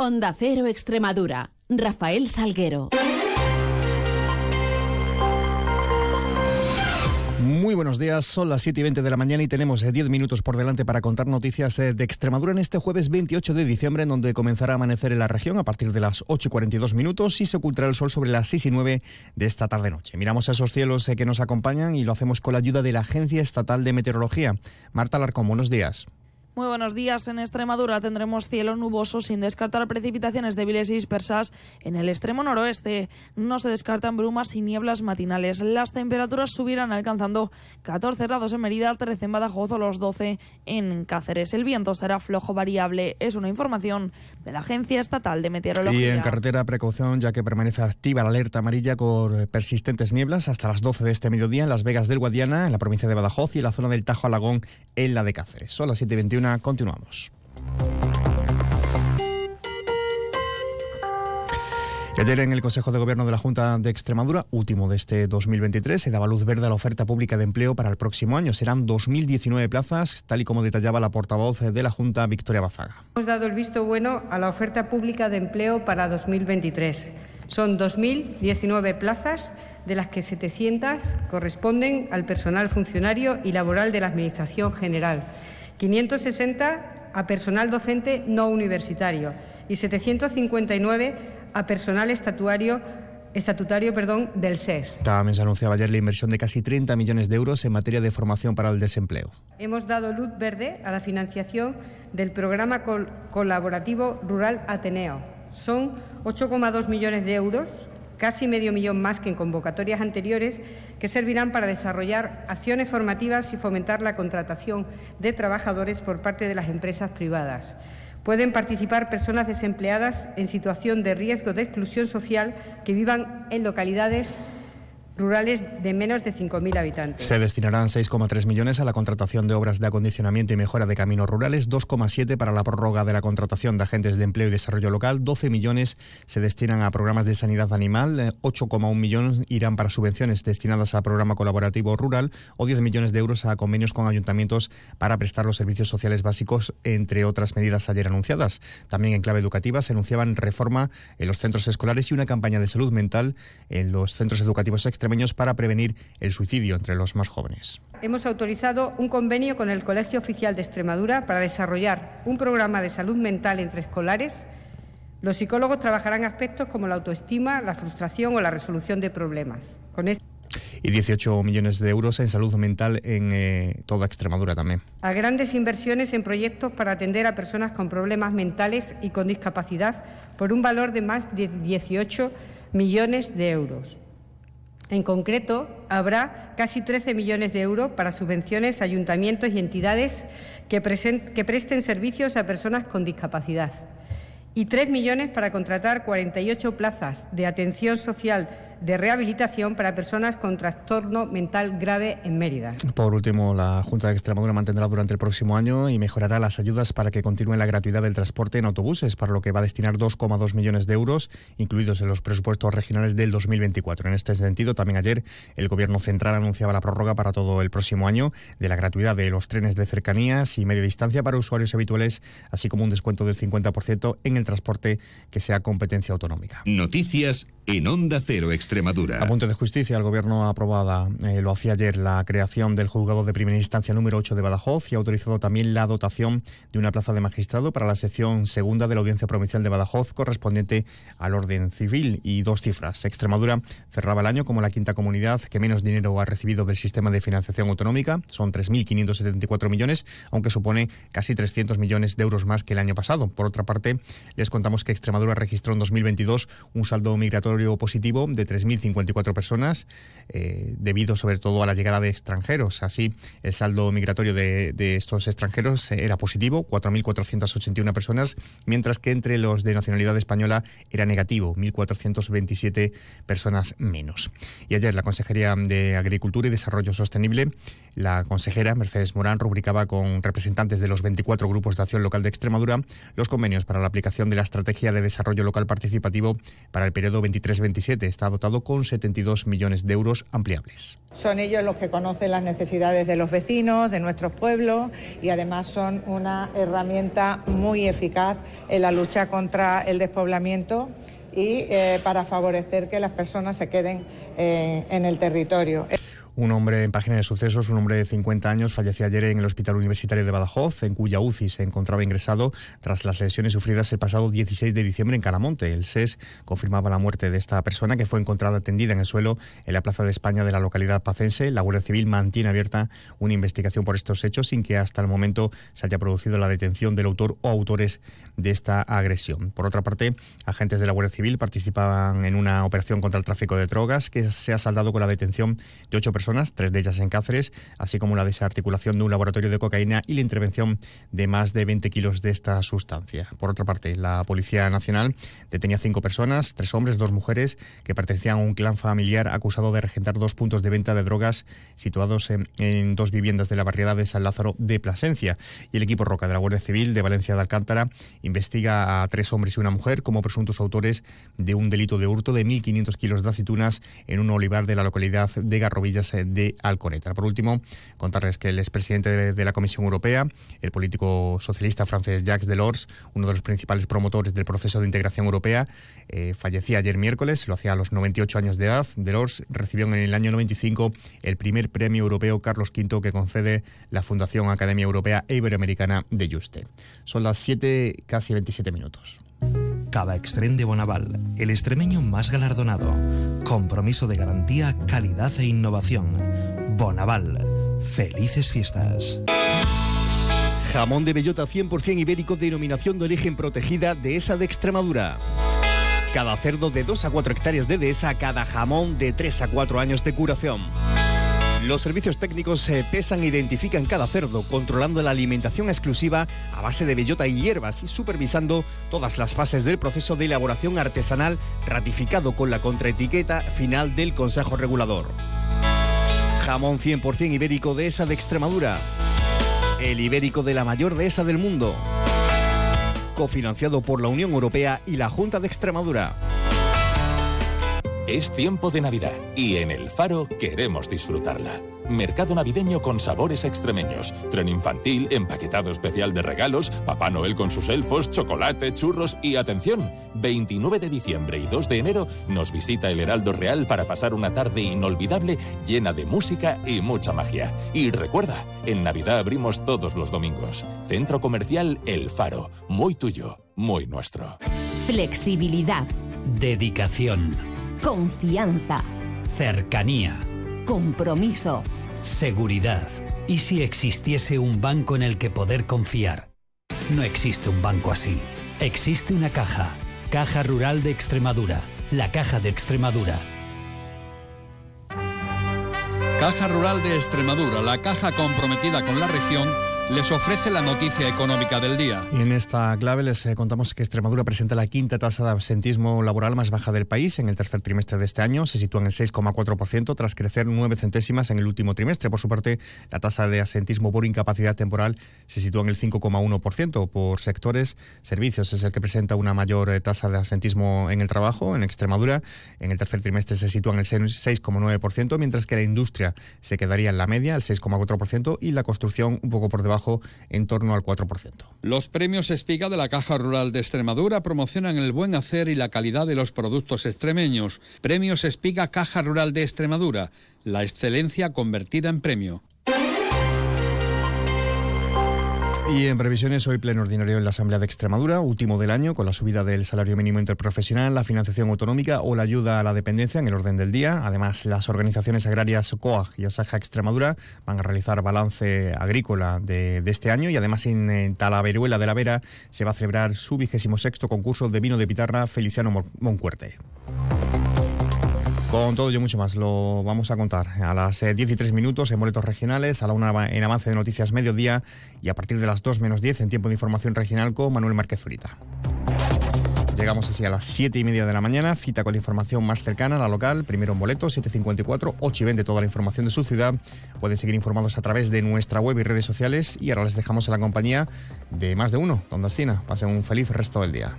Onda Cero Extremadura. Rafael Salguero. Muy buenos días, son las 7 y 20 de la mañana y tenemos 10 eh, minutos por delante para contar noticias eh, de Extremadura en este jueves 28 de diciembre, en donde comenzará a amanecer en la región a partir de las 8 y 42 minutos y se ocultará el sol sobre las 6 y 9 de esta tarde-noche. Miramos esos cielos eh, que nos acompañan y lo hacemos con la ayuda de la Agencia Estatal de Meteorología. Marta Larcón, buenos días. Muy buenos días. En Extremadura tendremos cielo nuboso sin descartar precipitaciones débiles y dispersas en el extremo noroeste. No se descartan brumas y nieblas matinales. Las temperaturas subirán alcanzando 14 grados en Mérida, 13 en Badajoz o los 12 en Cáceres. El viento será flojo variable. Es una información de la Agencia Estatal de Meteorología. Y en carretera precaución ya que permanece activa la alerta amarilla con persistentes nieblas hasta las 12 de este mediodía en Las Vegas del Guadiana, en la provincia de Badajoz y en la zona del Tajo Alagón en la de Cáceres. Son las 7.21 continuamos. ayer en el Consejo de Gobierno de la Junta de Extremadura, último de este 2023, se daba luz verde a la oferta pública de empleo para el próximo año. Serán 2.019 plazas, tal y como detallaba la portavoz de la Junta, Victoria Bazaga. Hemos dado el visto bueno a la oferta pública de empleo para 2023. Son 2.019 plazas, de las que 700 corresponden al personal funcionario y laboral de la Administración General 560 a personal docente no universitario y 759 a personal estatuario estatutario perdón, del SES. También se anunciaba ayer la inversión de casi 30 millones de euros en materia de formación para el desempleo. Hemos dado luz verde a la financiación del programa colaborativo rural Ateneo. Son 8,2 millones de euros casi medio millón más que en convocatorias anteriores, que servirán para desarrollar acciones formativas y fomentar la contratación de trabajadores por parte de las empresas privadas. Pueden participar personas desempleadas en situación de riesgo de exclusión social que vivan en localidades rurales de menos de 5.000 habitantes. Se destinarán 6,3 millones a la contratación de obras de acondicionamiento y mejora de caminos rurales, 2,7 para la prórroga de la contratación de agentes de empleo y desarrollo local, 12 millones se destinan a programas de sanidad animal, 8,1 millones irán para subvenciones destinadas a programa colaborativo rural o 10 millones de euros a convenios con ayuntamientos para prestar los servicios sociales básicos, entre otras medidas ayer anunciadas. También en clave educativa se anunciaban reforma en los centros escolares y una campaña de salud mental en los centros educativos extremadamente para prevenir el suicidio entre los más jóvenes. Hemos autorizado un convenio con el Colegio Oficial de Extremadura para desarrollar un programa de salud mental entre escolares. Los psicólogos trabajarán aspectos como la autoestima, la frustración o la resolución de problemas. Con y 18 millones de euros en salud mental en eh, toda Extremadura también. A grandes inversiones en proyectos para atender a personas con problemas mentales y con discapacidad por un valor de más de 18 millones de euros. En concreto, habrá casi 13 millones de euros para subvenciones a ayuntamientos y entidades que, presten servicios a personas con discapacidad. Y 3 millones para contratar 48 plazas de atención social de rehabilitación para personas con trastorno mental grave en Mérida. Por último, la Junta de Extremadura mantendrá durante el próximo año y mejorará las ayudas para que continúe la gratuidad del transporte en autobuses, para lo que va a destinar 2,2 millones de euros, incluidos en los presupuestos regionales del 2024. En este sentido, también ayer el Gobierno central anunciaba la prórroga para todo el próximo año de la gratuidad de los trenes de cercanías y media distancia para usuarios habituales, así como un descuento del 50% en el transporte que sea competencia autonómica. Noticias en Onda Cero Extremadura. A de justicia, el Gobierno ha aprobado, eh, lo hacía ayer, la creación del juzgado de primera instancia número 8 de Badajoz y ha autorizado también la dotación de una plaza de magistrado para la sección segunda de la Audiencia Provincial de Badajoz correspondiente al orden civil y dos cifras. Extremadura cerraba el año como la quinta comunidad que menos dinero ha recibido del sistema de financiación autonómica. Son 3.574 millones, aunque supone casi 300 millones de euros más que el año pasado. Por otra parte, les contamos que Extremadura registró en 2022 un saldo migratorio positivo de 3.054 personas, eh, debido sobre todo a la llegada de extranjeros. Así, el saldo migratorio de, estos extranjeros era positivo, 4.481 personas, mientras que entre los de nacionalidad española era negativo, 1.427 personas menos. Y ayer la Consejería de Agricultura y Desarrollo Sostenible, la consejera Mercedes Morán, rubricaba con representantes de los 24 grupos de acción local de Extremadura los convenios para la aplicación de la Estrategia de Desarrollo Local Participativo para el periodo 23 327. Está dotado con 72 millones de euros ampliables. Son ellos los que conocen las necesidades de los vecinos, de nuestros pueblos y además son una herramienta muy eficaz en la lucha contra el despoblamiento y eh, para favorecer que las personas se queden eh, en el territorio. Un hombre en página de sucesos, un hombre de 50 años, falleció ayer en el Hospital Universitario de Badajoz, en cuya UCI se encontraba ingresado tras las lesiones sufridas el pasado 16 de diciembre en Calamonte. El SES confirmaba la muerte de esta persona que fue encontrada tendida en el suelo en la Plaza de España de la localidad pacense. La Guardia Civil mantiene abierta una investigación por estos hechos sin que hasta el momento se haya producido la detención del autor o autores de esta agresión. Por otra parte, agentes de la Guardia Civil participaban en una operación contra el tráfico de drogas que se ha saldado con la detención de ocho personas tres de ellas en Cáceres, así como la desarticulación de un laboratorio de cocaína y la intervención de más de 20 kilos de esta sustancia. Por otra parte, la Policía Nacional detenía cinco personas, tres hombres, dos mujeres, que pertenecían a un clan familiar acusado de regentar dos puntos de venta de drogas situados en, en dos viviendas de la barriada de San Lázaro de Plasencia. Y el equipo Roca de la Guardia Civil de Valencia de Alcántara investiga a tres hombres y una mujer como presuntos autores de un delito de hurto de 1.500 kilos de aceitunas en un olivar de la localidad de Garrovillas de Alconeta. Por último, contarles que el expresidente de, la Comisión Europea, el político socialista francés Jacques Delors, uno de los principales promotores del proceso de integración europea, eh, fallecía ayer miércoles, lo hacía a los 98 años de edad. Delors recibió en el año 95 el primer premio europeo Carlos V que concede la Fundación Academia Europea Iberoamericana de Juste. Son las 7, casi 27 minutos. Cava Extrem de Bonaval, el extremeño más galardonado. Compromiso de garantía, calidad e innovación. Bonaval. Felices fiestas. Jamón de bellota 100% ibérico, denominación de origen protegida de esa de Extremadura. Cada cerdo de 2 a 4 hectáreas de dehesa, cada jamón de 3 a 4 años de curación. Los servicios técnicos se pesan e identifican cada cerdo, controlando la alimentación exclusiva a base de bellota y hierbas y supervisando todas las fases del proceso de elaboración artesanal ratificado con la contraetiqueta final del Consejo Regulador. Jamón 100% ibérico de esa de Extremadura. El ibérico de la mayor dehesa del mundo. Cofinanciado por la Unión Europea y la Junta de Extremadura. Es tiempo de Navidad y en El Faro queremos disfrutarla. Mercado navideño con sabores extremeños, tren infantil, empaquetado especial de regalos, Papá Noel con sus elfos, chocolate, churros y atención, 29 de diciembre y 2 de enero nos visita el Heraldo Real para pasar una tarde inolvidable llena de música y mucha magia. Y recuerda, en Navidad abrimos todos los domingos. Centro Comercial El Faro, muy tuyo, muy nuestro. Flexibilidad. Dedicación. Confianza. Cercanía. Compromiso. Seguridad. ¿Y si existiese un banco en el que poder confiar? No existe un banco así. Existe una caja. Caja Rural de Extremadura. La Caja de Extremadura. Caja Rural de Extremadura, la caja comprometida con la región les ofrece la noticia económica del día. Y en esta clave les eh, contamos que Extremadura presenta la quinta tasa de absentismo laboral más baja del país en el tercer trimestre de este año. Se sitúa en el 6,4% tras crecer nueve centésimas en el último trimestre. Por su parte, la tasa de absentismo por incapacidad temporal se sitúa en el 5,1%. Por sectores, servicios es el que presenta una mayor eh, tasa de absentismo en el trabajo. En Extremadura, en el tercer trimestre se sitúa en el 6,9%, mientras que la industria se quedaría en la media, el 6,4%, y la construcción un poco por debajo en torno al 4%. Los premios Espiga de la Caja Rural de Extremadura promocionan el buen hacer y la calidad de los productos extremeños. Premios Espiga Caja Rural de Extremadura, la excelencia convertida en premio. Y en previsiones, hoy pleno ordinario en la Asamblea de Extremadura, último del año, con la subida del salario mínimo interprofesional, la financiación autonómica o la ayuda a la dependencia en el orden del día. Además, las organizaciones agrarias COAG y Asaja Extremadura van a realizar balance agrícola de, este año y además en, en, Talaveruela de la Vera se va a celebrar su vigésimo sexto concurso de vino de pitarra Feliciano Moncuerte. Con todo y mucho más lo vamos a contar a las 10 y 3 minutos en boletos regionales, a la una en avance de noticias mediodía y a partir de las 2 menos 10 en tiempo de información regional con Manuel Márquez Zurita. Llegamos así a las 7 y media de la mañana, cita con la información más cercana, la local, primero en boleto, 7.54, 8 y 20 toda la información de su ciudad. Pueden seguir informados a través de nuestra web y redes sociales y ahora les dejamos en la compañía de más de uno, donde Alcina. Pasen un feliz resto del día.